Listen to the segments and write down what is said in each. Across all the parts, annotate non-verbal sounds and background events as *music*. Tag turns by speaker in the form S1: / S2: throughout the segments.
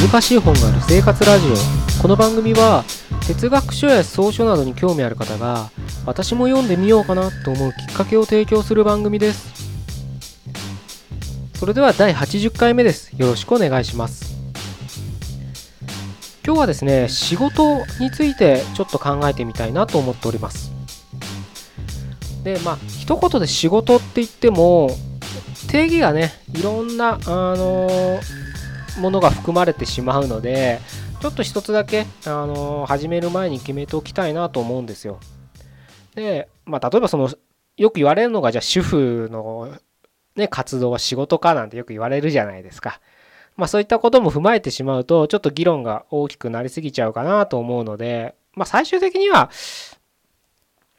S1: 難しい本がある生活ラジオ。この番組は哲学書や草書などに興味ある方が私も読んでみようかなと思うきっかけを提供する番組です。それでは第80回目です。よろしくお願いします。今日はですね仕事についてちょっと考えてみたいなと思っております。でまあ一言で仕事って言っても定義がねいろんな、あのー、ものが含まれてしまうのでちょっと一つだけ、あの、始める前に決めておきたいなと思うんですよで、まあ、例えばそのよく言われるのがじゃあ主婦の、ね、活動は仕事かなんてよく言われるじゃないですか。まあそういったことも踏まえてしまうとちょっと議論が大きくなりすぎちゃうかなと思うので、まあ最終的には、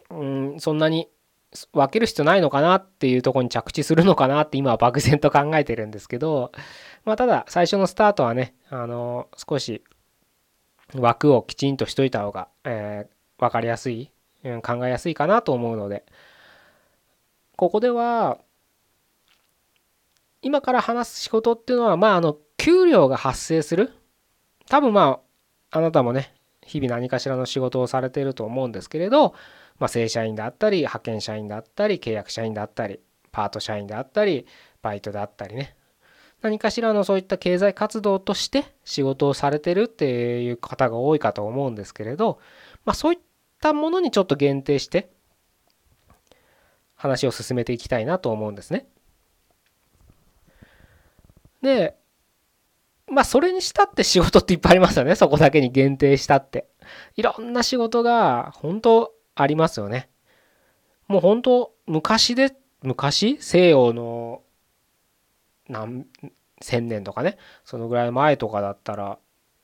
S1: うん、そんなに分ける必要ないのかなっていうとこに着地するのかなって今は漠然と考えてるんですけど、まあ、ただ最初のスタートはね、あの少し枠をきちんとしといた方が、えー、分かりやすい、うん、考えやすいかなと思うので。ここでは今から話す仕事っていうのはまああの給料が発生する。多分まああなたもね日々何かしらの仕事をされていると思うんですけれどまあ、正社員であったり派遣社員であったり契約社員であったりパート社員であったりバイトであったりね何かしらのそういった経済活動として仕事をされてるっていう方が多いかと思うんですけれど、まあ、そういったものにちょっと限定して話を進めていきたいなと思うんですね。でまあそれにしたって仕事っていっぱいありますよねそこだけに限定したって。いろんな仕事が本当ありますよね。もう本当昔で昔？西洋の何千年とかね。そのぐらい前とかだったら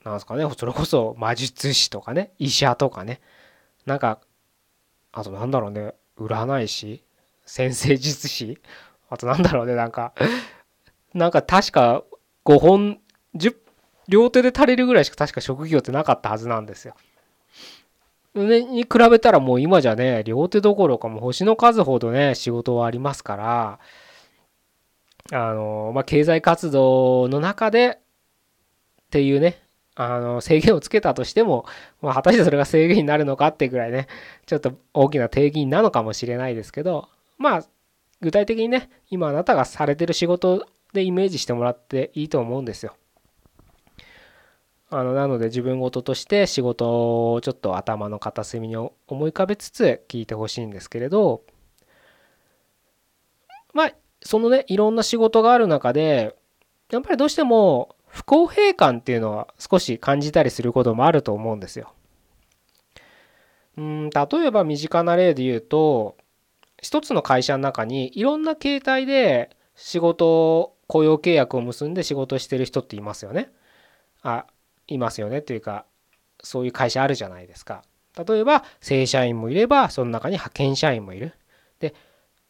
S1: なんすかね。それこそ魔術師とかね。医者とかね。なんかあとなんだろうね。占い師？先生術師？あとなんだろうね。なんかなんか確か5本10両手で足りるぐらいしか確か職業ってなかったはずなんですよ。に比べたらもう今じゃね、両手どころかも星の数ほどね、仕事はありますから、あの、まあ、経済活動の中でっていうね、あの、制限をつけたとしても、まあ、果たしてそれが制限になるのかってぐらいね、ちょっと大きな定義なのかもしれないですけど、まあ、具体的にね、今あなたがされてる仕事でイメージしてもらっていいと思うんですよ。あのなので自分事として仕事をちょっと頭の片隅に思い浮かべつつ聞いてほしいんですけれどまあそのねいろんな仕事がある中でやっぱりどうしても不公平感っていうのは少し感じたりすることもあると思うんですよ。うん例えば身近な例で言うと一つの会社の中にいろんな形態で仕事雇用契約を結んで仕事してる人っていますよね。あいますよねというかそういう会社あるじゃないですか。例えば正社員もいればその中に派遣社員もいる。で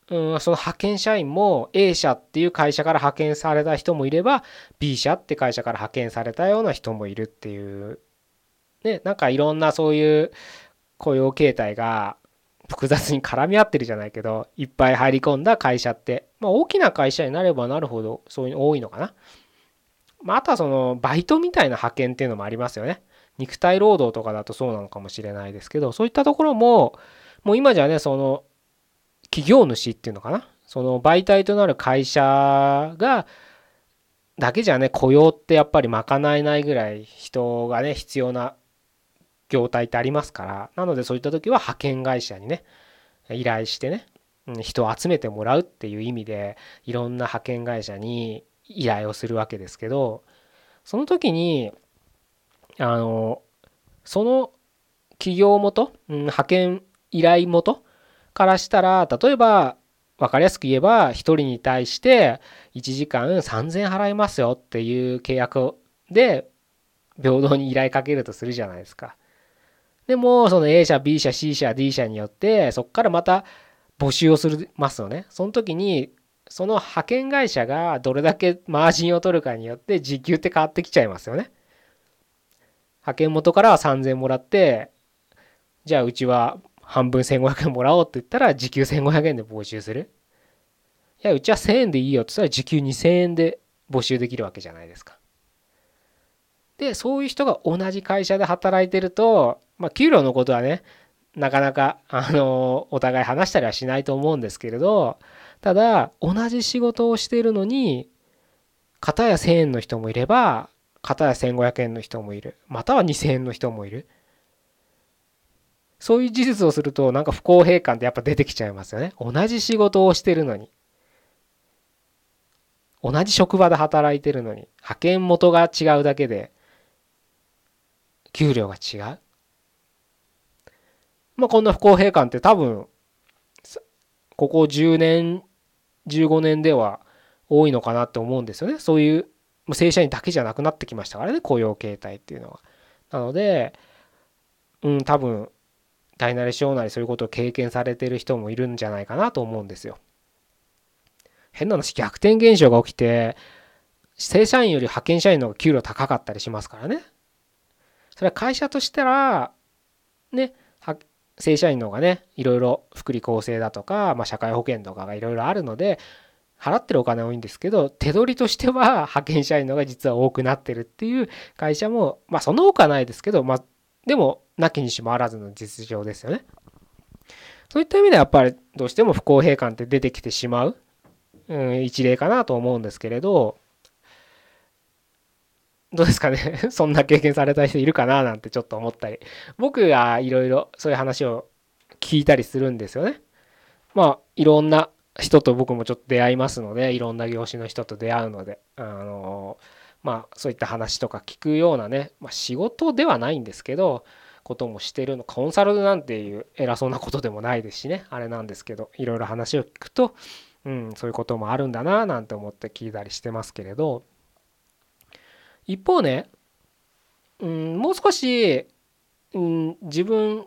S1: うんその派遣社員も A 社っていう会社から派遣された人もいれば B 社って会社から派遣されたような人もいるっていうねなんかいろんなそういう雇用形態が複雑に絡み合ってるじゃないけどいっぱい入り込んだ会社ってまあ大きな会社になればなるほどそういうの多いのかな。まあ、あとはそのバイトみたいな派遣っていうのもありますよね。肉体労働とかだとそうなのかもしれないですけどそういったところももう今じゃねその企業主っていうのかな？その媒体となる会社がだけじゃね雇用ってやっぱり賄えないぐらい人がね必要な業態ってありますから。なのでそういった時は派遣会社にね依頼してね人を集めてもらうっていう意味でいろんな派遣会社に依頼をするわけですけどその時にあのその企業元、派遣依頼元からしたら例えば分かりやすく言えば1人に対して1時間3000円払いますよっていう契約で平等に依頼かけるとするじゃないですか。でもその A 社 B 社 C 社 D 社によってそこからまた募集をするますよね。その時にその派遣会社がどれだけマージンを取るかによって時給って変わってきちゃいますよね。派遣元からは3000円もらってじゃあうちは半分1500円もらおうって言ったら時給1500円で募集する。いやうちは1000円でいいよって言ったら時給2000円で募集できるわけじゃないですか。でそういう人が同じ会社で働いてると、まあ、給料のことはねなかなかあのお互い話したりはしないと思うんですけれどただ同じ仕事をしているのに片や1000円の人もいれば片や1500円の人もいるまたは2000円の人もいるそういう事実をするとなんか不公平感ってやっぱ出てきちゃいますよね。同じ仕事をしてるのに。同じ職場で働いてるのに派遣元が違うだけで給料が違う。まあこんな不公平感って多分ここ10年15年では多いのかなって思うんですよね。そういう正社員だけじゃなくなってきましたからね雇用形態っていうのは。なのでうん多分大なり小なりそういうことを経験されてる人もいるんじゃないかなと思うんですよ。変な話逆転現象が起きて正社員より派遣社員の方が給料高かったりしますからね。それは会社としたらね正社員の方がねいろいろ福利厚生だとか、まあ、社会保険とかがいろいろあるので払ってるお金多いんですけど手取りとしては派遣社員の方が実は多くなってるっていう会社もまあその多くはないですけどまあでもなきにしもあらずの実情ですよね。そういった意味ではやっぱりどうしても不公平感って出てきてしまう、うん、一例かなと思うんですけれどどうですかね？*laughs* そんな経験された人いるかななんてちょっと思ったり僕はいろいろそういう話を聞いたりするんですよね。まあいろんな人と僕もちょっと出会いますのでいろんな業種の人と出会うのであのまあそういった話とか聞くようなね、まあ、仕事ではないんですけどこともしてるのコンサルなんていう偉そうなことでもないですしね。あれなんですけどいろいろ話を聞くと、うん、そういうこともあるんだななんて思って聞いたりしてますけれど。一方ね、うん、もう少し、うん、自分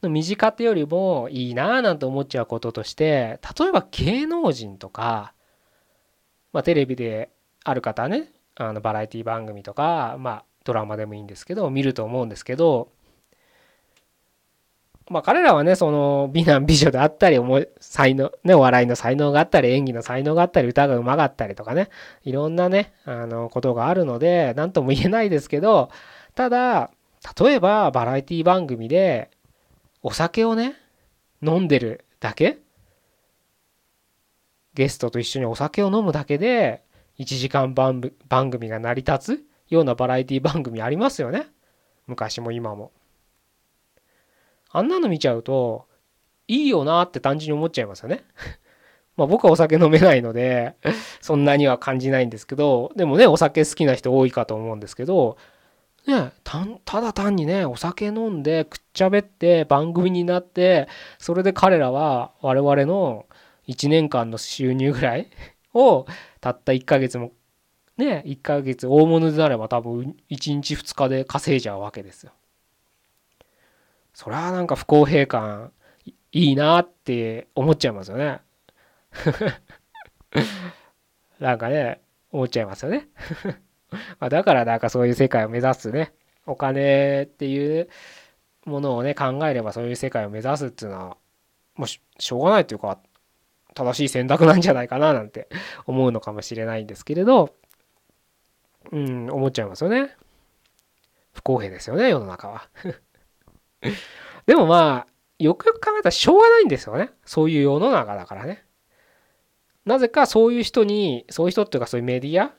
S1: の身近ってよりもいいなぁなんて思っちゃうこととして例えば芸能人とか、まあ、テレビである方ねあのバラエティ番組とか、まあ、ドラマでもいいんですけど見ると思うんですけどまあ彼らはねその美男美女であったり才能ねお笑いの才能があったり演技の才能があったり歌がうまかったりとかねいろんなねあのことがあるので何とも言えないですけどただ例えばバラエティ番組でお酒をね飲んでるだけゲストと一緒にお酒を飲むだけで1時間番組が成り立つようなバラエティ番組ありますよね。昔も今も。あんなの見ちゃうといいよなって単純に思っちゃいますよね。*laughs* まあ僕はお酒飲めないのでそんなには感じないんですけどでもねお酒好きな人多いかと思うんですけどね、ただ単にねお酒飲んでくっちゃべって番組になってそれで彼らは我々の1年間の収入ぐらいをたった1ヶ月もね1ヶ月大物でなれば多分1日2日で稼いじゃうわけですよ。それはなんか不公平感いいなって思っちゃいますよね。*laughs* なんかね思っちゃいますよね。*laughs* まあ、だからなんかそういう世界を目指すねお金っていうものをね考えればそういう世界を目指すっていうのはもうしょうがないというか正しい選択なんじゃないかななんて思うのかもしれないんですけれどうん思っちゃいますよね。不公平ですよね世の中は。*laughs* でもまあよくよく考えたらしょうがないんですよね。そういう世の中だからね。なぜかそういう人にそういう人っていうかそういうメディア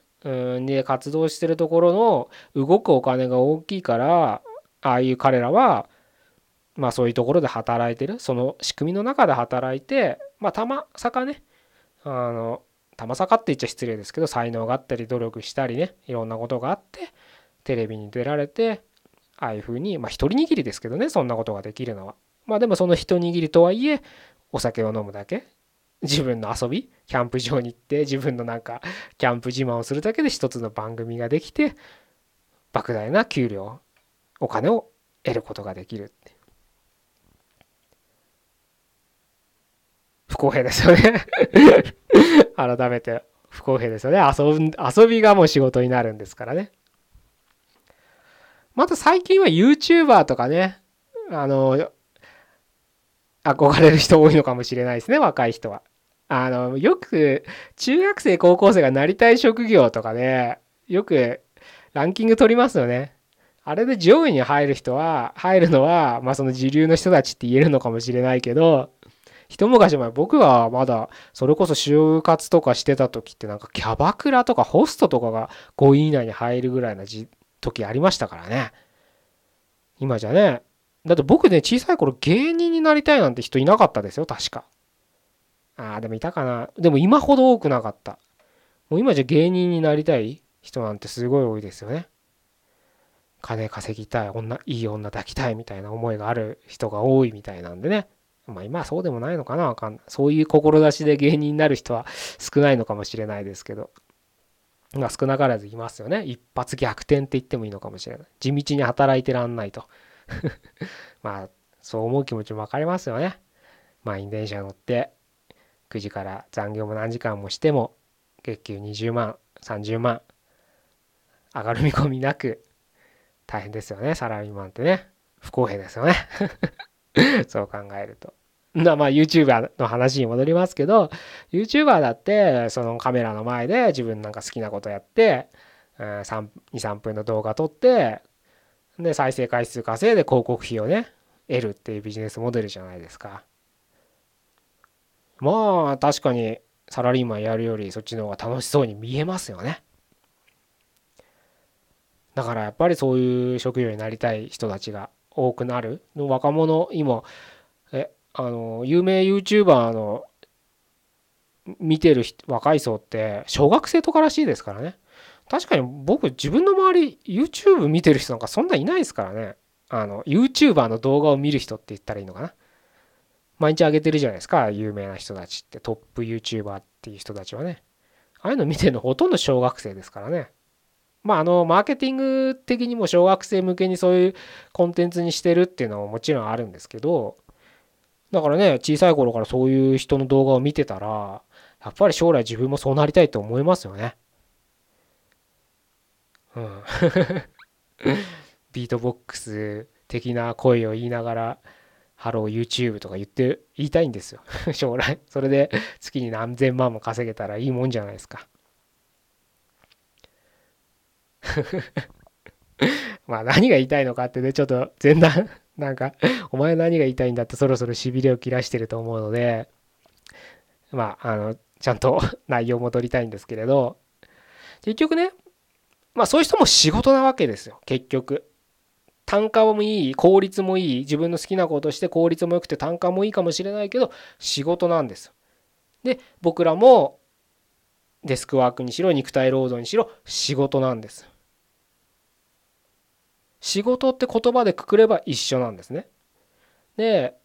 S1: で活動してるところの動くお金が大きいからああいう彼らはまあそういうところで働いてる。その仕組みの中で働いてまあたまさかねあのたまさかって言っちゃ失礼ですけど才能があったり努力したりねいろんなことがあってテレビに出られてああいうふうにまあ一人握りですけどねそんなことができるのは。まあでもその一握りとはいえお酒を飲むだけ自分の遊びキャンプ場に行って自分のなんかキャンプ自慢をするだけで一つの番組ができて莫大な給料お金を得ることができるって。公平ですよね。*laughs* 改めて不公平ですよね。遊遊びがもう仕事になるんですからね。また最近は YouTuber とかねあの憧れる人多いのかもしれないですね若い人は。あのよく中学生高校生がなりたい職業とかでよくランキング取りますよね。あれで上位に入る人は入るのはまあその時流の人たちって言えるのかもしれないけど一昔前僕はまだそれこそ就活とかしてた時ってなんかキャバクラとかホストとかが5位以内に入るぐらいな時ありましたからね。今じゃね。だって僕ね小さい頃芸人になりたいなんて人いなかったですよ確か。ああでもいたかな。でも今ほど多くなかった。もう今じゃ芸人になりたい人なんてすごい多いですよね。金稼ぎたい女いい女抱きたいみたいな思いがある人が多いみたいなんでねまあ今はそうでもないのかな。わかんないそういう志で芸人になる人は *laughs* 少ないのかもしれないですけど。まあ少なからずいますよね。一発逆転って言ってもいいのかもしれない。地道に働いてらんないと。*laughs* まあそう思う気持ちも分かりますよね。満員電車乗って9時から残業も何時間もしても月給20万30万上がる見込みなく大変ですよね。サラリーマンってね。不公平ですよね。*laughs* *laughs* そう考えると。まあ YouTuber の話に戻りますけど YouTuber だってそのカメラの前で自分なんか好きなことやって23分の動画撮ってで再生回数稼いで広告費をね得るっていうビジネスモデルじゃないですか。まあ確かにサラリーマンやるよりそっちの方が楽しそうに見えますよね。だからやっぱりそういう職業になりたい人たちが多くなる若者今えあの有名 YouTuber の見てる若い層って小学生とからしいですからね。確かに僕自分の周り YouTube 見てる人なんかそんないないですからね。あの YouTuber の動画を見る人って言ったらいいのかな。毎日上げてるじゃないですか。有名な人たちってトップ YouTuber っていう人たちはね。ああいうの見てるのほとんど小学生ですからね。まあ、あの、マーケティング的にも小学生向けにそういうコンテンツにしてるっていうのももちろんあるんですけど、だからね、小さい頃からそういう人の動画を見てたら、やっぱり将来自分もそうなりたいと思いますよね。うん。*laughs* ビートボックス的な声を言いながら、 Hello YouTube とか言って、言いたいんですよ。*laughs* 将来。それで月に何千万も稼げたらいいもんじゃないですか。*laughs* まあ何が言いたいのかってね、ちょっと前段、*laughs* なんか、お前何が言いたいんだってそろそろしびれを切らしてると思うので、まあ、あの、ちゃんと *laughs* 内容戻りたいんですけれど、結局ね、まあそういう人も仕事なわけですよ、結局。単価もいい、効率もいい、自分の好きなことして効率も良くて単価もいいかもしれないけど、仕事なんです。で、僕らもデスクワークにしろ、肉体労働にしろ、仕事なんです。仕事って言葉でくくれば一緒なんですね。で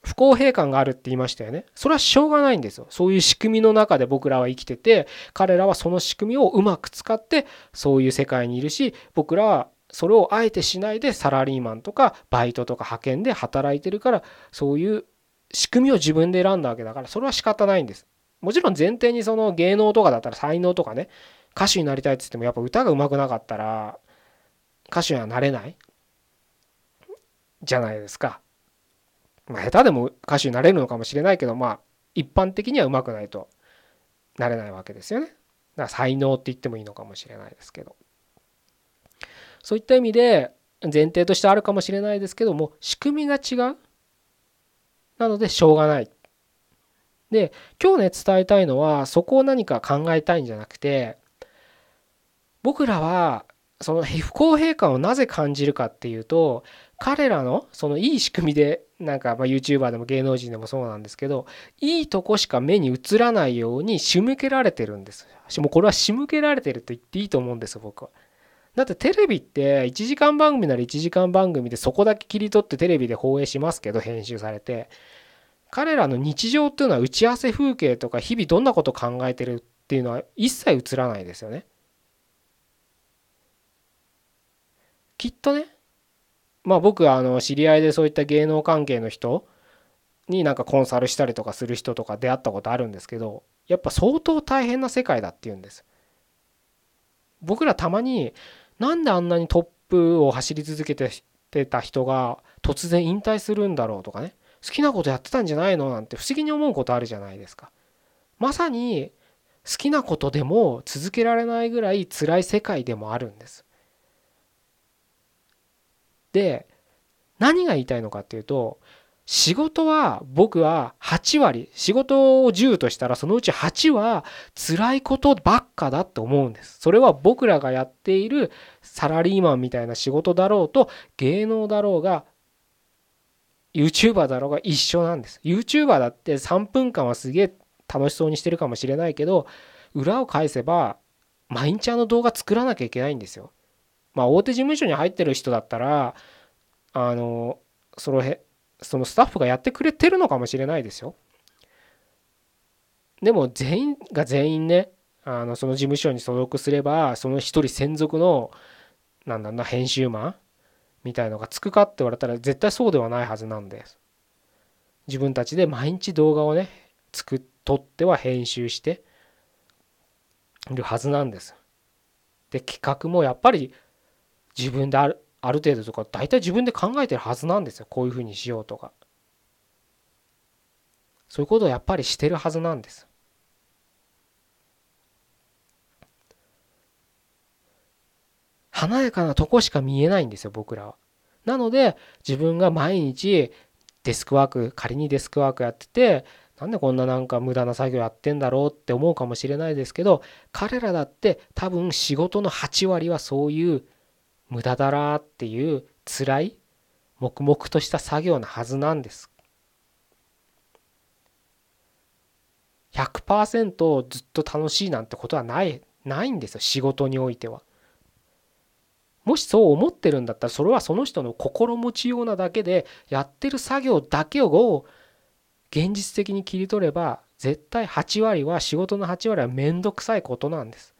S1: 不公平感があるって言いましたよね。それはしょうがないんですよ。そういう仕組みの中で僕らは生きてて彼らはその仕組みをうまく使ってそういう世界にいるし僕らはそれをあえてしないでサラリーマンとかバイトとか派遣で働いてるからそういう仕組みを自分で選んだわけだからそれは仕方ないんです。もちろん前提にその芸能とかだったら才能とかね歌手になりたいっつってもやっぱ歌が上手くなかったら歌手にはなれない？じゃないですか。まあ、下手でも歌手になれるのかもしれないけど、まあ、一般的には上手くないとなれないわけですよね。だから才能って言ってもいいのかもしれないですけど。そういった意味で前提としてあるかもしれないですけども仕組みが違う。なのでしょうがない。で今日ね伝えたいのはそこを何か考えたいんじゃなくて僕らはその不公平感をなぜ感じるかっていうと彼らのそのいい仕組みでなんかま YouTuber でも芸能人でもそうなんですけどいいとこしか目に映らないように仕向けられてるんです。もうこれは仕向けられてると言っていいと思うんです僕は。だってテレビって1時間番組なら1時間番組でそこだけ切り取ってテレビで放映しますけど編集されて。彼らの日常っていうのは打ち合わせ風景とか日々どんなこと考えてるっていうのは一切映らないですよね。きっとねまあ僕あの知り合いでそういった芸能関係の人になんかコンサルしたりとかする人とか出会ったことあるんですけどやっぱ相当大変な世界だっていうんです僕らたまになんであんなにトップを走り続けてた人が突然引退するんだろうとかね好きなことやってたんじゃないのなんて不思議に思うことあるじゃないですかまさに好きなことでも続けられないぐらい辛い世界でもあるんです。で何が言いたいのかっていうと仕事は僕は8割仕事を10としたらそのうち8は辛いことばっかだって思うんです。それは僕らがやっているサラリーマンみたいな仕事だろうと芸能だろうが YouTuber だろうが一緒なんです。YouTuber だって3分間はすげえ楽しそうにしてるかもしれないけど裏を返せば毎日あの動画作らなきゃいけないんですよ。まあ大手事務所に入ってる人だったらあのそのへそのスタッフがやってくれてるのかもしれないですよ。でも全員が全員ねあのその事務所に所属すればその一人専属のなんだな編集マンみたいのがつくかって言われたら絶対そうではないはずなんです。自分たちで毎日動画をね作っ撮っては編集してるはずなんです。で企画もやっぱり自分であるある程度とか大体自分で考えてるはずなんですよ。こういうふうにしようとか。そういうことをやっぱりしてるはずなんです。華やかなとこしか見えないんですよ僕らは。なので自分が毎日デスクワーク仮にデスクワークやっててなんでこんななんか無駄な作業やってんだろうって思うかもしれないですけど彼らだって多分仕事の8割はそういう無駄だなっていう辛い黙々とした作業なはずなんです。100%ずっと楽しいなんてことはないないんですよ仕事においては。もしそう思ってるんだったらそれはその人の心持ちようなだけでやってる作業だけを現実的に切り取れば絶対8割は仕事の8割は面倒くさいことなんです。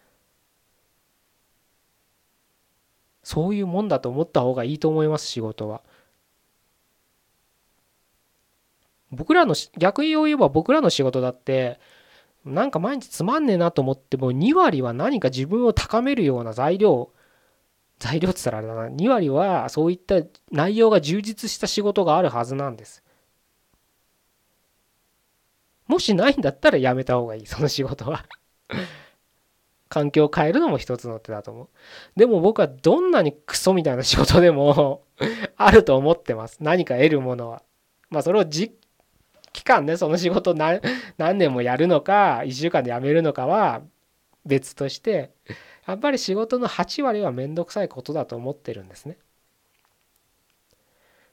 S1: そういうもんだと思った方がいいと思います仕事は。僕らの逆に言えば僕らの仕事だってなんか毎日つまんねえなと思っても2割は何か自分を高めるような材料材料って言ったらあれだな。2割はそういった内容が充実した仕事があるはずなんです。もしないんだったらやめた方がいいその仕事は。環境を変えるのも一つの手だと思う。でも僕はどんなにクソみたいな仕事でも *laughs* あると思ってます。何か得るものは。まあそれをじ期間ね、その仕事何何年もやるのか、1週間で辞めるのかは別として、やっぱり仕事の8割は面倒くさいことだと思ってるんですね。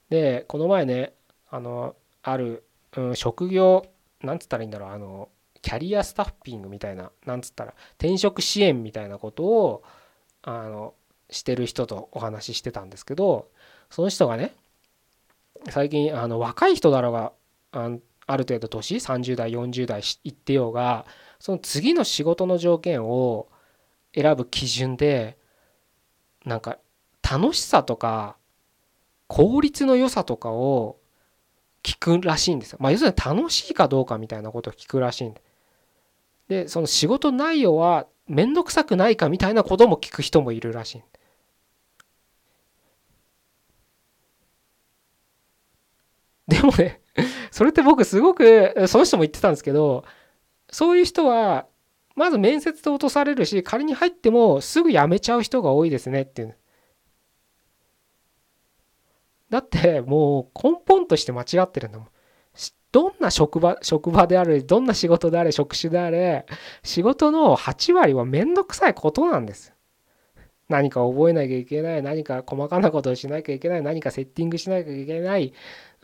S1: で、この前ね、あの、ある、うん、職業、なんつったらいいんだろう、あの、キャリアスタッピングみたいななんつったら転職支援みたいなことをあのしてる人とお話ししてたんですけどその人がね最近あの若い人だろうがあある程度年30代40代いってようがその次の仕事の条件を選ぶ基準でなんか楽しさとか効率の良さとかを聞くらしいんですよ。まあ要するに楽しいかどうかみたいなことを聞くらしいんででその仕事内容は面倒くさくないかみたいなことも聞く人もいるらしい。でもねそれって僕すごくその人も言ってたんですけどそういう人はまず面接で落とされるし仮に入ってもすぐ辞めちゃう人が多いですねっていう。だってもう根本として間違ってるんだもん。どんな職場、職場であれ、どんな仕事であれ、職種であれ、仕事の8割はめんどくさいことなんです。何か覚えなきゃいけない、何か細かなことをしなきゃいけない、何かセッティングしなきゃいけない、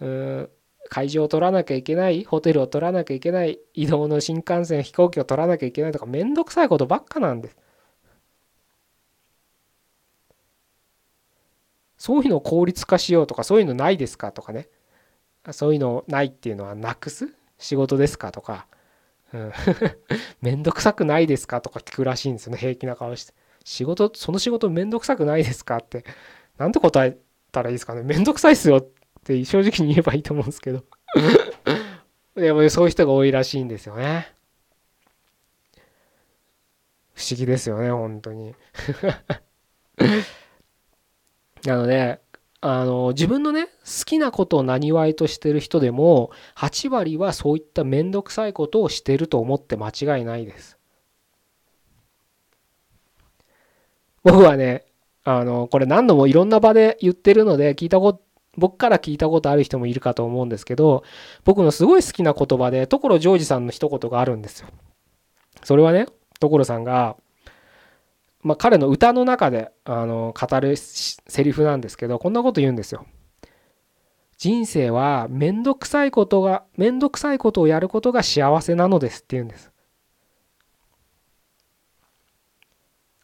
S1: うん会場を取らなきゃいけない、ホテルを取らなきゃいけない、移動の新幹線、飛行機を取らなきゃいけないとか、めんどくさいことばっかなんです。そういうのを効率化しようとか、そういうのないですかとかね。そういうのないっていうのはなくす？仕事ですか？とか、うん、*laughs* めんどくさくないですか？とか聞くらしいんですよね平気な顔して仕事その仕事めんどくさくないですか？って。なんて答えたらいいですかねめんどくさいっすよって正直に言えばいいと思うんですけど。*laughs* でもそういう人が多いらしいんですよね。不思議ですよね本当に。*laughs* なのであの自分のね好きなことをなにわいとしてる人でも8割はそういった面倒くさいことをしてると思って間違いないです。僕はねあのこれ何度もいろんな場で言ってるので聞いたこと僕から聞いたことある人もいるかと思うんですけど僕のすごい好きな言葉で所ジョージさんの一言があるんですよ。それはね所さんがまあ、彼の歌の中であの語るセリフなんですけどこんなこと言うんですよ。人生はめんどくさいことがめんどくさいことをやることが幸せなのですって言うんです。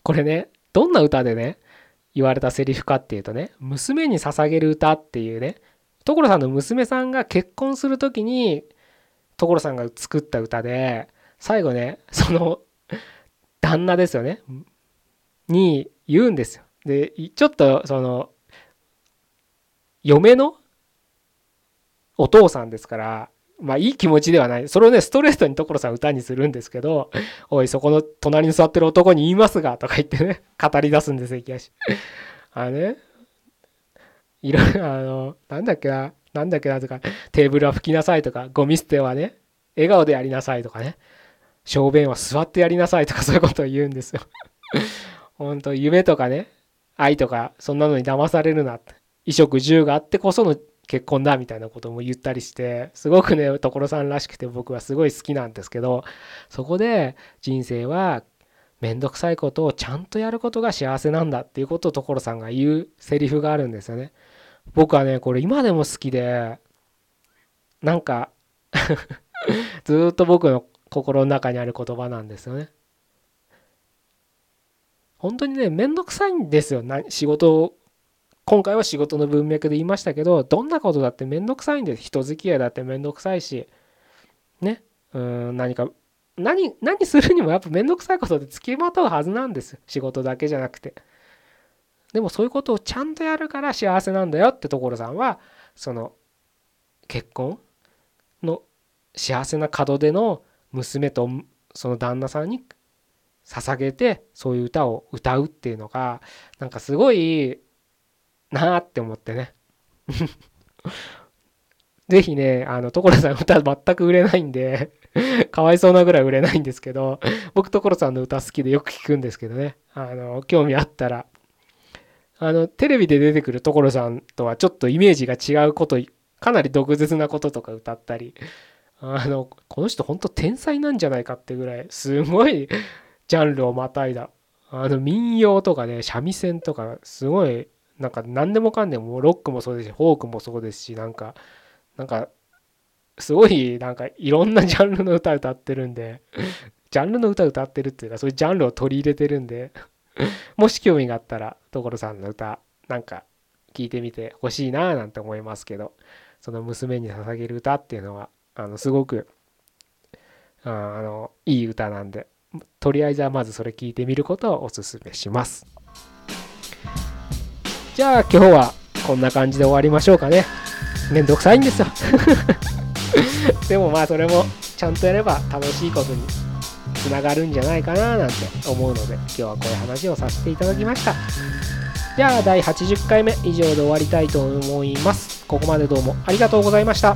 S1: これねどんな歌でね言われたセリフかっていうとね娘に捧げる歌っていうね所さんの娘さんが結婚する時に所さんが作った歌で最後ねその旦那ですよねに言うんですよ。で、ちょっとその、嫁のお父さんですから、まあいい気持ちではない。それをね、ストレートに所さん歌にするんですけど、*laughs* おい、そこの隣に座ってる男に言いますが、とか言ってね、*laughs* 語り出すんですよ、いきなし。あのね、いろいろ、あの、なんだっけな、なんだっけなとか、テーブルは拭きなさいとか、ゴミ捨てはね、笑顔でやりなさいとかね、小便は座ってやりなさいとか、そういうことを言うんですよ。*laughs* 本当夢とかね、愛とか、そんなのに騙されるな。衣食住があってこその結婚だみたいなことも言ったりして、すごくね、所さんらしくて僕はすごい好きなんですけど、そこで人生はめんどくさいことをちゃんとやることが幸せなんだっていうことを所さんが言うセリフがあるんですよね。僕はね、これ今でも好きで、なんか *laughs* ずっと僕の心の中にある言葉なんですよね。本当にね、めんどくさいんですよ。仕事を今回は仕事の文脈で言いましたけど、どんなことだってめんどくさいんです。人付き合いだってめんどくさいし、ね、うん何か、何、何するにもやっぱめんどくさいことで付きまとうはずなんです。仕事だけじゃなくて。でもそういうことをちゃんとやるから幸せなんだよって所さんは、その、結婚の幸せな門出の娘とその旦那さんに捧げてそういう歌を歌うっていうのがなんかすごいなあって思ってね。*laughs* ぜひね、あの、所さん歌全く売れないんでかわいそうなぐらい売れないんですけど、僕所さんの歌好きでよく聞くんですけどね、あの、興味あったら、あの、テレビで出てくる所さんとはちょっとイメージが違うこと、かなり毒舌なこととか歌ったり、あの、この人ほんと天才なんじゃないかってぐらい、すごいジャンルをまたいだ。あの民謡とかね、三味線とか、すごい、なんか何でもかんでも、ロックもそうですし、フォークもそうですし、なんか、なんか、すごい、なんかいろんなジャンルの歌歌ってるんで、ジャンルの歌歌ってるっていうか、そういうジャンルを取り入れてるんで、もし興味があったら、所さんの歌、なんか聞いてみてほしいななんて思いますけど、その娘に捧げる歌っていうのは、あの、すごく、あの、いい歌なんで、とりあえずはまずそれ聞いてみることをおすすめします。じゃあ今日はこんな感じで終わりましょうかね。めんどくさいんですよ。*laughs* でもまあそれもちゃんとやれば楽しいことにつながるんじゃないかななんて思うので今日はこういう話をさせていただきました。じゃあ第80回目以上で終わりたいと思います。ここまでどうもありがとうございました。